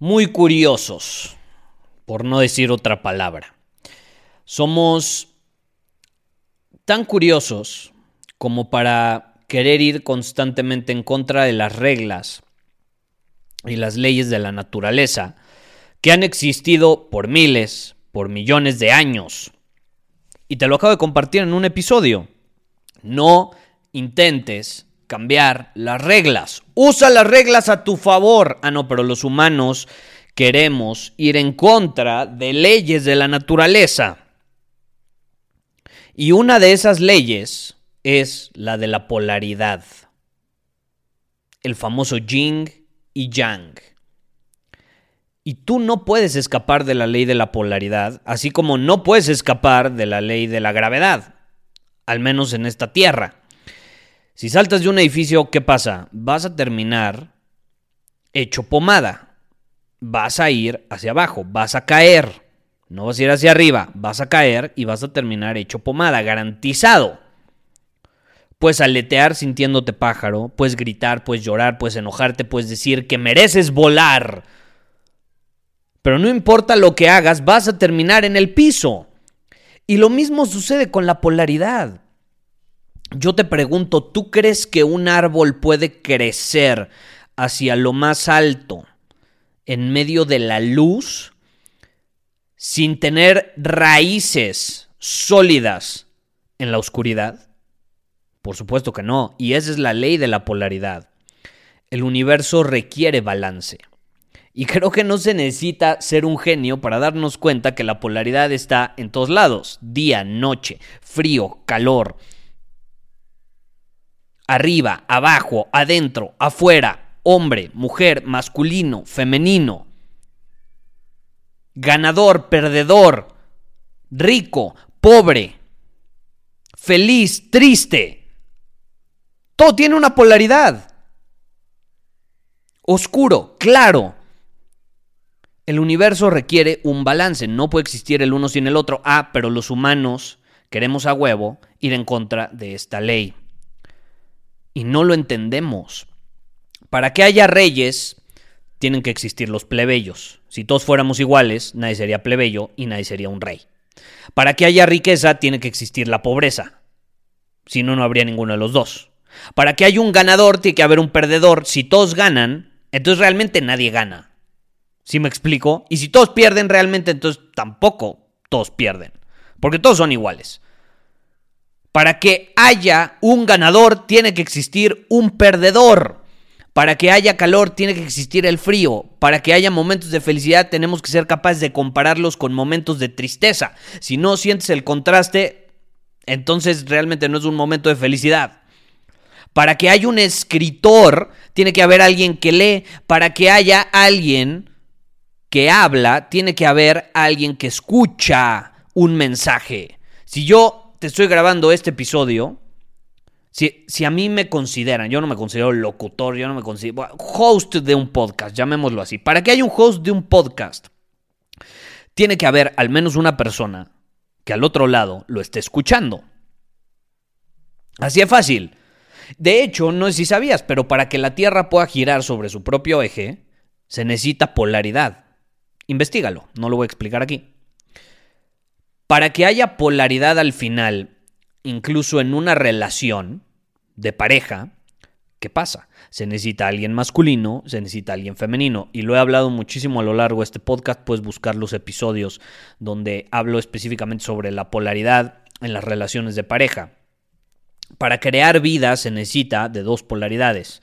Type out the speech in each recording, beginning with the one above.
muy curiosos, por no decir otra palabra. Somos tan curiosos como para querer ir constantemente en contra de las reglas y las leyes de la naturaleza que han existido por miles, por millones de años. Y te lo acabo de compartir en un episodio. No intentes cambiar las reglas. Usa las reglas a tu favor. Ah, no, pero los humanos queremos ir en contra de leyes de la naturaleza. Y una de esas leyes es la de la polaridad. El famoso yin y yang. Y tú no puedes escapar de la ley de la polaridad, así como no puedes escapar de la ley de la gravedad, al menos en esta tierra. Si saltas de un edificio, ¿qué pasa? Vas a terminar hecho pomada. Vas a ir hacia abajo, vas a caer. No vas a ir hacia arriba, vas a caer y vas a terminar hecho pomada, garantizado. Puedes aletear sintiéndote pájaro, puedes gritar, puedes llorar, puedes enojarte, puedes decir que mereces volar. Pero no importa lo que hagas, vas a terminar en el piso. Y lo mismo sucede con la polaridad. Yo te pregunto, ¿tú crees que un árbol puede crecer hacia lo más alto en medio de la luz sin tener raíces sólidas en la oscuridad? Por supuesto que no, y esa es la ley de la polaridad. El universo requiere balance. Y creo que no se necesita ser un genio para darnos cuenta que la polaridad está en todos lados, día, noche, frío, calor arriba, abajo, adentro, afuera, hombre, mujer, masculino, femenino, ganador, perdedor, rico, pobre, feliz, triste. Todo tiene una polaridad. Oscuro, claro. El universo requiere un balance, no puede existir el uno sin el otro. Ah, pero los humanos queremos a huevo ir en contra de esta ley y no lo entendemos. Para que haya reyes, tienen que existir los plebeyos. Si todos fuéramos iguales, nadie sería plebeyo y nadie sería un rey. Para que haya riqueza, tiene que existir la pobreza. Si no, no habría ninguno de los dos. Para que haya un ganador, tiene que haber un perdedor. Si todos ganan, entonces realmente nadie gana. ¿Sí me explico? Y si todos pierden realmente, entonces tampoco todos pierden. Porque todos son iguales. Para que haya un ganador tiene que existir un perdedor. Para que haya calor tiene que existir el frío. Para que haya momentos de felicidad tenemos que ser capaces de compararlos con momentos de tristeza. Si no sientes el contraste, entonces realmente no es un momento de felicidad. Para que haya un escritor, tiene que haber alguien que lee. Para que haya alguien que habla, tiene que haber alguien que escucha un mensaje. Si yo te estoy grabando este episodio, si, si, a mí me consideran, yo no me considero locutor, yo no me considero host de un podcast, llamémoslo así. Para que haya un host de un podcast, tiene que haber al menos una persona que al otro lado lo esté escuchando. Así es fácil. De hecho, no sé si sabías, pero para que la Tierra pueda girar sobre su propio eje, se necesita polaridad. Investígalo, no lo voy a explicar aquí. Para que haya polaridad al final, incluso en una relación de pareja, ¿Qué pasa? Se necesita alguien masculino, se necesita alguien femenino. Y lo he hablado muchísimo a lo largo de este podcast. Puedes buscar los episodios donde hablo específicamente sobre la polaridad en las relaciones de pareja. Para crear vida se necesita de dos polaridades,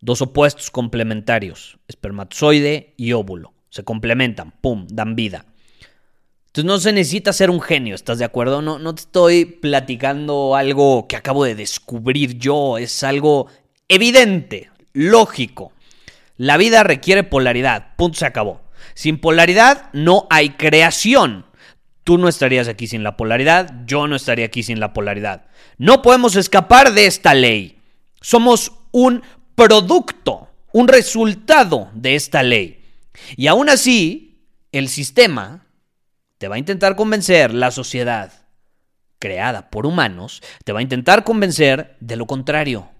dos opuestos complementarios, espermatozoide y óvulo. Se complementan, ¡pum!, dan vida. Entonces no se necesita ser un genio, ¿estás de acuerdo? No, no te estoy platicando algo que acabo de descubrir yo, es algo evidente, lógico. La vida requiere polaridad, punto se acabó. Sin polaridad no hay creación. Tú no estarías aquí sin la polaridad, yo no estaría aquí sin la polaridad. No podemos escapar de esta ley. Somos un producto, un resultado de esta ley. Y aún así, el sistema te va a intentar convencer la sociedad creada por humanos, te va a intentar convencer de lo contrario.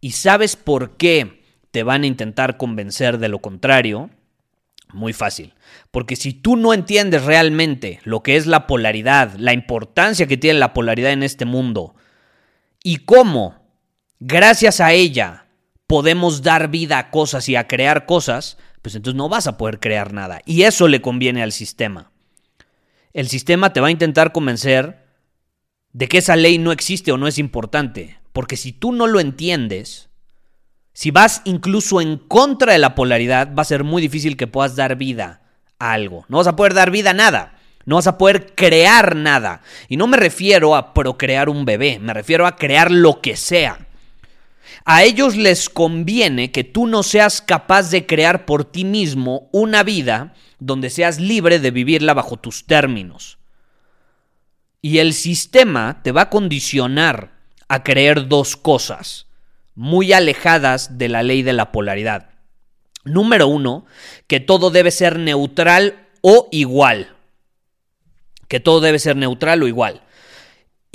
¿Y sabes por qué te van a intentar convencer de lo contrario? Muy fácil. Porque si tú no entiendes realmente lo que es la polaridad, la importancia que tiene la polaridad en este mundo, y cómo, gracias a ella, podemos dar vida a cosas y a crear cosas, pues entonces no vas a poder crear nada. Y eso le conviene al sistema. El sistema te va a intentar convencer de que esa ley no existe o no es importante. Porque si tú no lo entiendes, si vas incluso en contra de la polaridad, va a ser muy difícil que puedas dar vida a algo. No vas a poder dar vida a nada. No vas a poder crear nada. Y no me refiero a procrear un bebé, me refiero a crear lo que sea. A ellos les conviene que tú no seas capaz de crear por ti mismo una vida donde seas libre de vivirla bajo tus términos. Y el sistema te va a condicionar a creer dos cosas muy alejadas de la ley de la polaridad. Número uno, que todo debe ser neutral o igual. Que todo debe ser neutral o igual.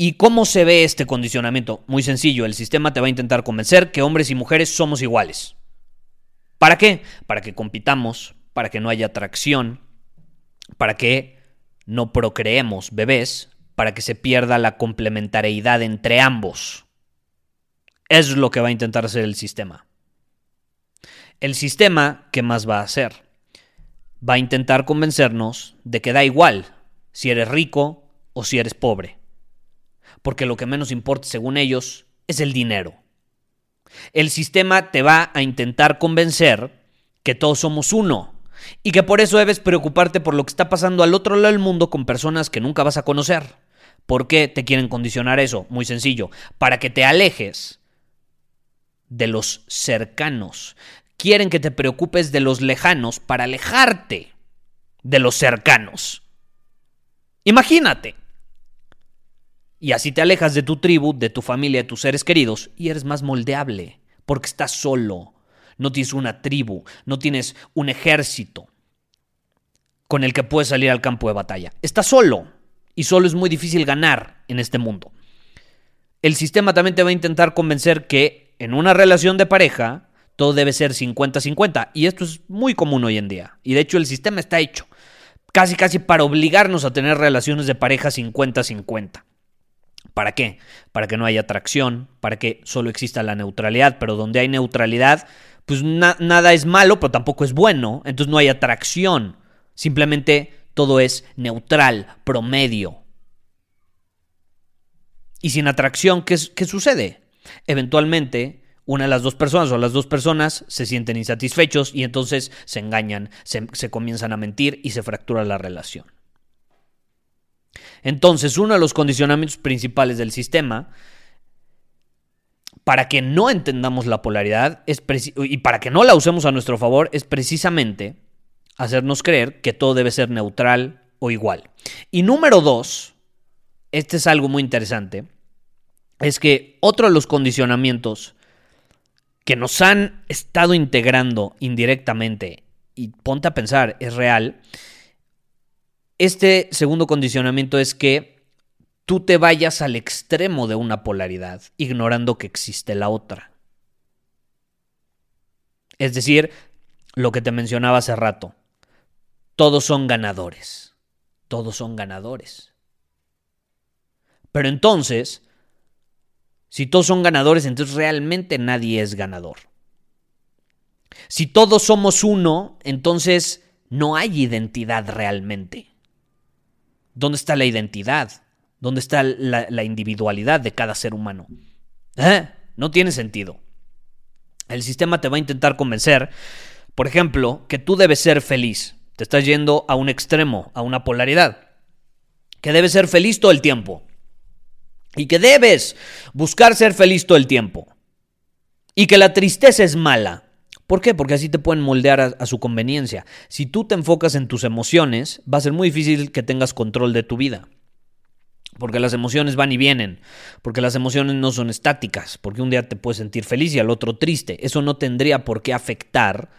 ¿Y cómo se ve este condicionamiento? Muy sencillo, el sistema te va a intentar convencer que hombres y mujeres somos iguales. ¿Para qué? Para que compitamos, para que no haya atracción, para que no procreemos bebés, para que se pierda la complementariedad entre ambos. Es lo que va a intentar hacer el sistema. El sistema, ¿qué más va a hacer? Va a intentar convencernos de que da igual si eres rico o si eres pobre porque lo que menos importa, según ellos, es el dinero. El sistema te va a intentar convencer que todos somos uno y que por eso debes preocuparte por lo que está pasando al otro lado del mundo con personas que nunca vas a conocer. ¿Por qué te quieren condicionar eso? Muy sencillo, para que te alejes de los cercanos. Quieren que te preocupes de los lejanos para alejarte de los cercanos. Imagínate. Y así te alejas de tu tribu, de tu familia, de tus seres queridos y eres más moldeable, porque estás solo. No tienes una tribu, no tienes un ejército con el que puedes salir al campo de batalla. Estás solo y solo es muy difícil ganar en este mundo. El sistema también te va a intentar convencer que en una relación de pareja todo debe ser 50-50 y esto es muy común hoy en día. Y de hecho el sistema está hecho casi casi para obligarnos a tener relaciones de pareja 50-50. ¿Para qué? Para que no haya atracción, para que solo exista la neutralidad, pero donde hay neutralidad, pues nada es malo, pero tampoco es bueno, entonces no hay atracción, simplemente todo es neutral, promedio. Y sin atracción, ¿qué, sucede? Eventualmente, una de las dos personas o las dos personas se sienten insatisfechos y entonces se engañan, se comienzan a mentir y se fractura la relación. Entonces, uno de los condicionamientos principales del sistema, para que no entendamos la polaridad y para que no la usemos a nuestro favor, es precisamente hacernos creer que todo debe ser neutral o igual. Y número dos, este es algo muy interesante, es que otro de los condicionamientos que nos han estado integrando indirectamente, y ponte a pensar, es real, este segundo condicionamiento es que tú te vayas al extremo de una polaridad, ignorando que existe la otra. Es decir, lo que te mencionaba hace rato, todos son ganadores, todos son ganadores. Pero entonces, Si todos son ganadores, entonces realmente nadie es ganador. Si todos somos uno, entonces no hay identidad realmente. ¿Dónde está la identidad? ¿Dónde está la, individualidad de cada ser humano? ¿Eh? No tiene sentido. El sistema te va a intentar convencer, por ejemplo, que tú debes ser feliz. Te estás yendo a un extremo, a una polaridad. Que debes ser feliz todo el tiempo. Y que debes buscar ser feliz todo el tiempo. Y que la tristeza es mala. ¿Por qué? Porque así te pueden moldear a, su conveniencia. Si tú te enfocas en tus emociones, va a ser muy difícil que tengas control de tu vida. Porque las emociones van y vienen, porque las emociones no son estáticas, porque un día te puedes sentir feliz y al otro triste. Eso no tendría por qué afectar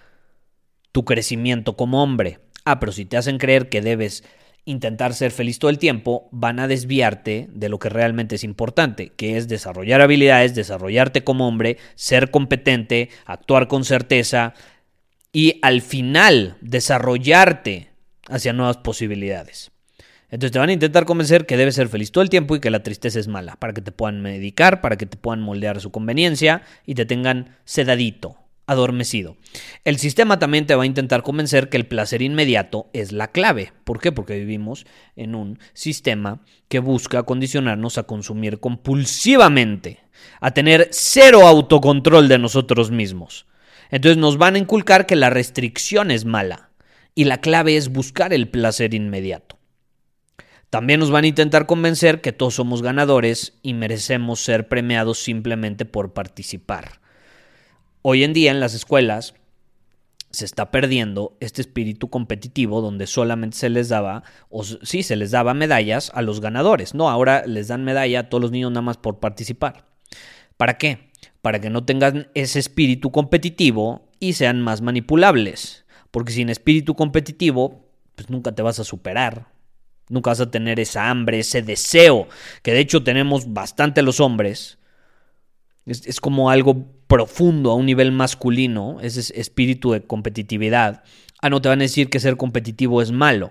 tu crecimiento como hombre. Ah, pero si te hacen creer que debes intentar ser feliz todo el tiempo, van a desviarte de lo que realmente es importante, que es desarrollar habilidades, desarrollarte como hombre, ser competente, actuar con certeza y al final desarrollarte hacia nuevas posibilidades. Entonces te van a intentar convencer que debes ser feliz todo el tiempo y que la tristeza es mala, para que te puedan medicar, para que te puedan moldear a su conveniencia y te tengan sedadito, adormecido. El sistema también te va a intentar convencer que el placer inmediato es la clave. ¿Por qué? Porque vivimos en un sistema que busca condicionarnos a consumir compulsivamente, a tener cero autocontrol de nosotros mismos. Entonces nos van a inculcar que la restricción es mala y la clave es buscar el placer inmediato. También nos van a intentar convencer que todos somos ganadores y merecemos ser premiados simplemente por participar. Hoy en día en las escuelas se está perdiendo este espíritu competitivo donde solamente se les daba, o sí, se les daba medallas a los ganadores. No, ahora les dan medalla a todos los niños nada más por participar. ¿Para qué? Para que no tengan ese espíritu competitivo y sean más manipulables. Porque sin espíritu competitivo, pues nunca te vas a superar. Nunca vas a tener esa hambre, ese deseo, que de hecho tenemos bastante los hombres. Es, es como algo profundo a un nivel masculino, ese espíritu de competitividad, ah, no te van a decir que ser competitivo es malo,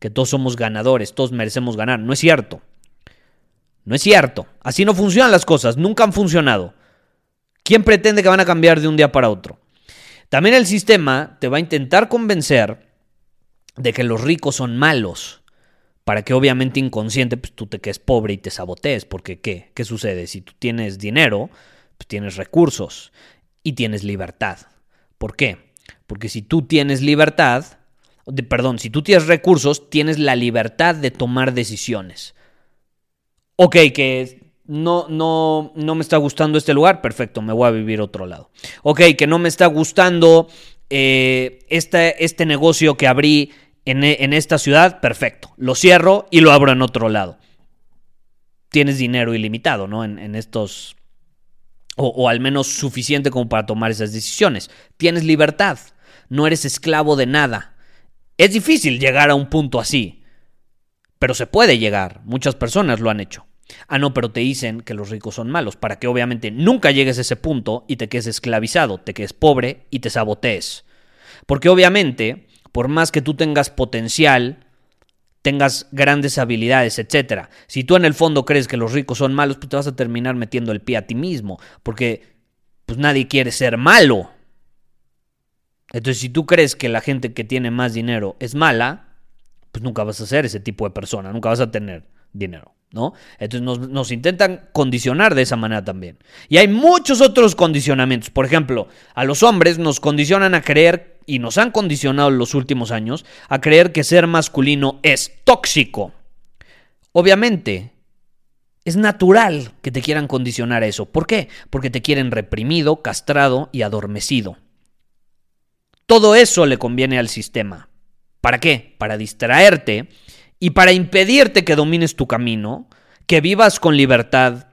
que todos somos ganadores, todos merecemos ganar. No es cierto. No es cierto. Así no funcionan las cosas, nunca han funcionado. ¿Quién pretende que van a cambiar de un día para otro? También el sistema te va a intentar convencer de que los ricos son malos, para que obviamente inconsciente pues, tú te quedes pobre y te sabotees, porque ¿qué? ¿Qué sucede? Si tú tienes dinero, pues, tienes recursos y tienes libertad. ¿Por qué? Porque si tú tienes libertad, perdón, si tú tienes recursos, tienes la libertad de tomar decisiones. Ok, que no, no, no me está gustando este lugar, perfecto, me voy a vivir otro lado. Ok, que no me está gustando este, este, negocio que abrí en, en, esta ciudad, perfecto, lo cierro y lo abro en otro lado. Tienes dinero ilimitado, ¿no? En estos o, al menos suficiente como para tomar esas decisiones. Tienes libertad, no eres esclavo de nada. Es difícil llegar a un punto así, pero se puede llegar, muchas personas lo han hecho. Ah, no, pero te dicen que los ricos son malos, para que obviamente nunca llegues a ese punto y te quedes esclavizado, te quedes pobre y te sabotees. Porque obviamente, por más que tú tengas potencial, tengas grandes habilidades, etcétera. Si tú en el fondo crees que los ricos son malos, pues te vas a terminar metiendo el pie a ti mismo, porque pues nadie quiere ser malo. Entonces, si tú crees que la gente que tiene más dinero es mala, pues nunca vas a ser ese tipo de persona, nunca vas a tener dinero. ¿No? Entonces nos, nos, intentan condicionar de esa manera también. Y hay muchos otros condicionamientos. Por ejemplo, a los hombres nos condicionan a creer, y nos han condicionado en los últimos años, a creer que ser masculino es tóxico. Obviamente, es natural que te quieran condicionar a eso. ¿Por qué? Porque te quieren reprimido, castrado y adormecido. Todo eso le conviene al sistema. ¿Para qué? Para distraerte y para impedirte que domines tu camino, que vivas con libertad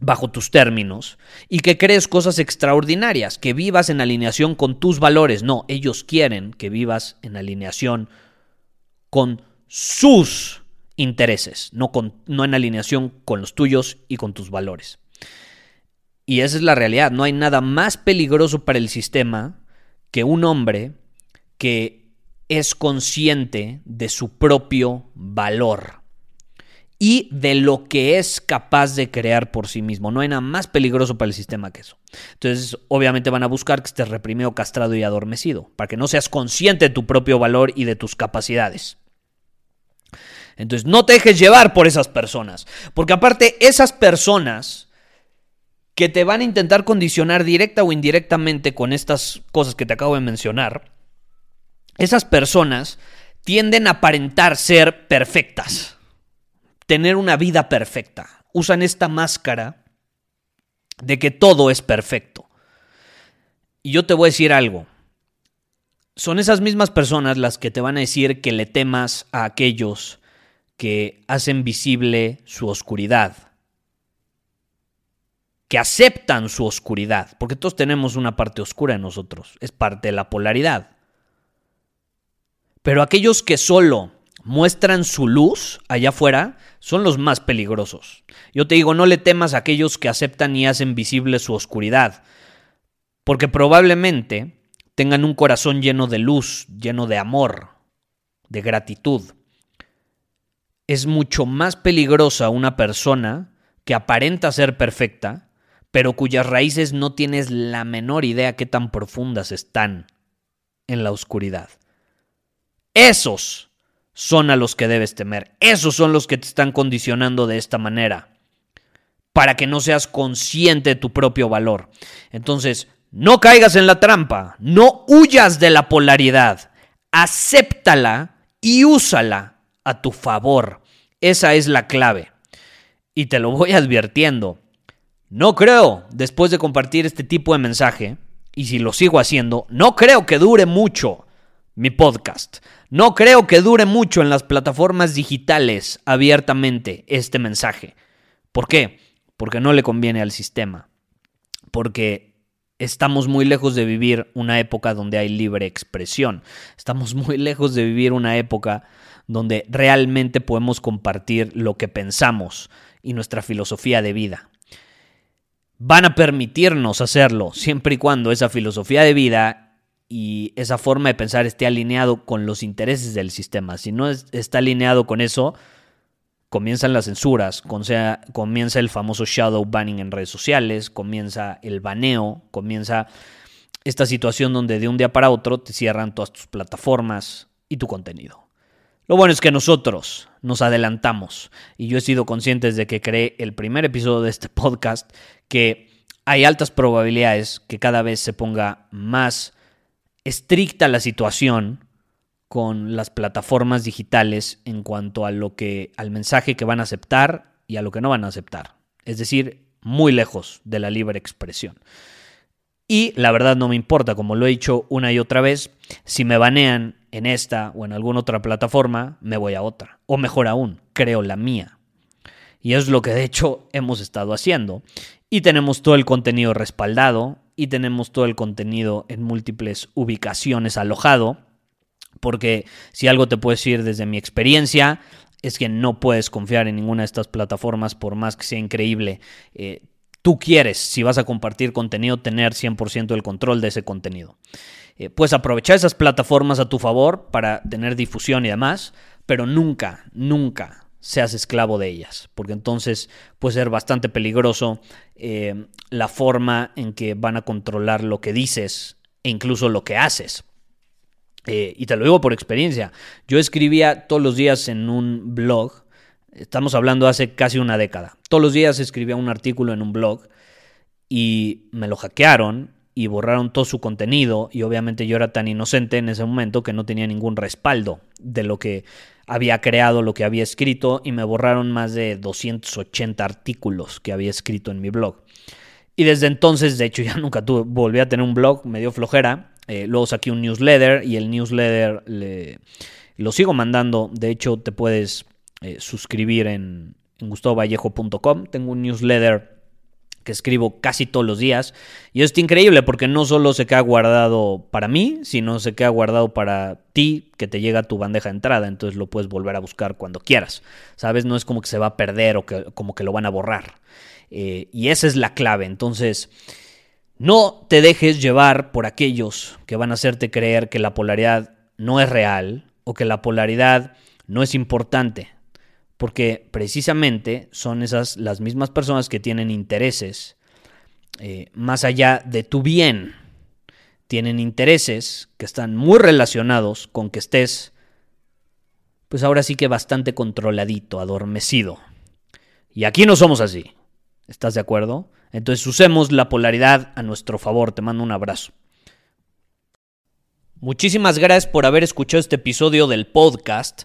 bajo tus términos y que crees cosas extraordinarias, que vivas en alineación con tus valores. No, ellos quieren que vivas en alineación con sus intereses, no, con, no en alineación con los tuyos y con tus valores. Y esa es la realidad. No hay nada más peligroso para el sistema que un hombre que es consciente de su propio valor y de lo que es capaz de crear por sí mismo. No hay nada más peligroso para el sistema que eso. Entonces, obviamente van a buscar que estés reprimido, castrado y adormecido, para que no seas consciente de tu propio valor y de tus capacidades. Entonces, no te dejes llevar por esas personas, porque aparte esas personas que te van a intentar condicionar directa o indirectamente con estas cosas que te acabo de mencionar, esas personas tienden a aparentar ser perfectas, tener una vida perfecta. Usan esta máscara de que todo es perfecto. Y yo te voy a decir algo. Son esas mismas personas las que te van a decir que le temas a aquellos que hacen visible su oscuridad, que aceptan su oscuridad, porque todos tenemos una parte oscura en nosotros, es parte de la polaridad. Pero aquellos que solo muestran su luz allá afuera son los más peligrosos. Yo te digo, no le temas a aquellos que aceptan y hacen visible su oscuridad, porque probablemente tengan un corazón lleno de luz, lleno de amor, de gratitud. Es mucho más peligrosa una persona que aparenta ser perfecta, pero cuyas raíces no tienes la menor idea qué tan profundas están en la oscuridad. Esos son a los que debes temer. Esos son los que te están condicionando de esta manera. Para que no seas consciente de tu propio valor. Entonces, no caigas en la trampa. No huyas de la polaridad. Acéptala y úsala a tu favor. Esa es la clave. Y te lo voy advirtiendo. No creo, después de compartir este tipo de mensaje, y si lo sigo haciendo, no creo que dure mucho mi podcast. No creo que dure mucho en las plataformas digitales abiertamente este mensaje. ¿Por qué? Porque no le conviene al sistema. Porque estamos muy lejos de vivir una época donde hay libre expresión. Estamos muy lejos de vivir una época donde realmente podemos compartir lo que pensamos y nuestra filosofía de vida. Van a permitirnos hacerlo siempre y cuando esa filosofía de vida y esa forma de pensar esté alineado con los intereses del sistema. Si no está alineado con eso, comienzan las censuras, comienza el famoso shadow banning en redes sociales, comienza el baneo, comienza esta situación donde de un día para otro te cierran todas tus plataformas y tu contenido. Lo bueno es que nosotros nos adelantamos y yo he sido consciente desde que creé el primer episodio de este podcast que hay altas probabilidades que cada vez se ponga más estricta la situación con las plataformas digitales en cuanto a lo que al mensaje que van a aceptar y a lo que no van a aceptar. Es decir, muy lejos de la libre expresión. Y la verdad no me importa, como lo he dicho una y otra vez, si me banean en esta o en alguna otra plataforma, me voy a otra. O mejor aún, creo la mía. Y es lo que de hecho hemos estado haciendo. Y tenemos todo el contenido respaldado y tenemos todo el contenido en múltiples ubicaciones alojado. Porque si algo te puedo decir desde mi experiencia es que no puedes confiar en ninguna de estas plataformas por más que sea increíble. Eh, tú quieres, si vas a compartir contenido, tener 100% el control de ese contenido. Eh, puedes aprovechar esas plataformas a tu favor para tener difusión y demás, pero nunca, nunca seas esclavo de ellas, porque entonces puede ser bastante peligroso eh, la forma en que van a controlar lo que dices e incluso lo que haces. Eh, y te lo digo por experiencia. Yo escribía todos los días en un blog, estamos hablando hace casi una década, todos los días escribía un artículo en un blog y me lo hackearon y borraron todo su contenido y obviamente yo era tan inocente en ese momento que no tenía ningún respaldo de lo que había creado, lo que había escrito y me borraron más de 280 artículos que había escrito en mi blog. Y desde entonces, de hecho, ya nunca tuve, volví a tener un blog, me dio flojera. Eh, luego saqué un newsletter y el newsletter le, lo sigo mandando. De hecho, te puedes eh, suscribir en, en. Tengo un newsletter que escribo casi todos los días. Y es increíble porque no solo se queda guardado para mí, sino se queda guardado para ti, que te llega a tu bandeja de entrada. Entonces lo puedes volver a buscar cuando quieras. ¿Sabes? No es como que se va a perder o que, como que lo van a borrar. Eh, y esa es la clave. Entonces, no te dejes llevar por aquellos que van a hacerte creer que la polaridad no es real o que la polaridad no es importante porque precisamente son esas las mismas personas que tienen intereses eh, más allá de tu bien. Tienen intereses que están muy relacionados con que estés, pues ahora sí que bastante controladito, adormecido. Y aquí no somos así. ¿Estás de acuerdo? Entonces usemos la polaridad a nuestro favor. Te mando un abrazo. Muchísimas gracias por haber escuchado este episodio del podcast.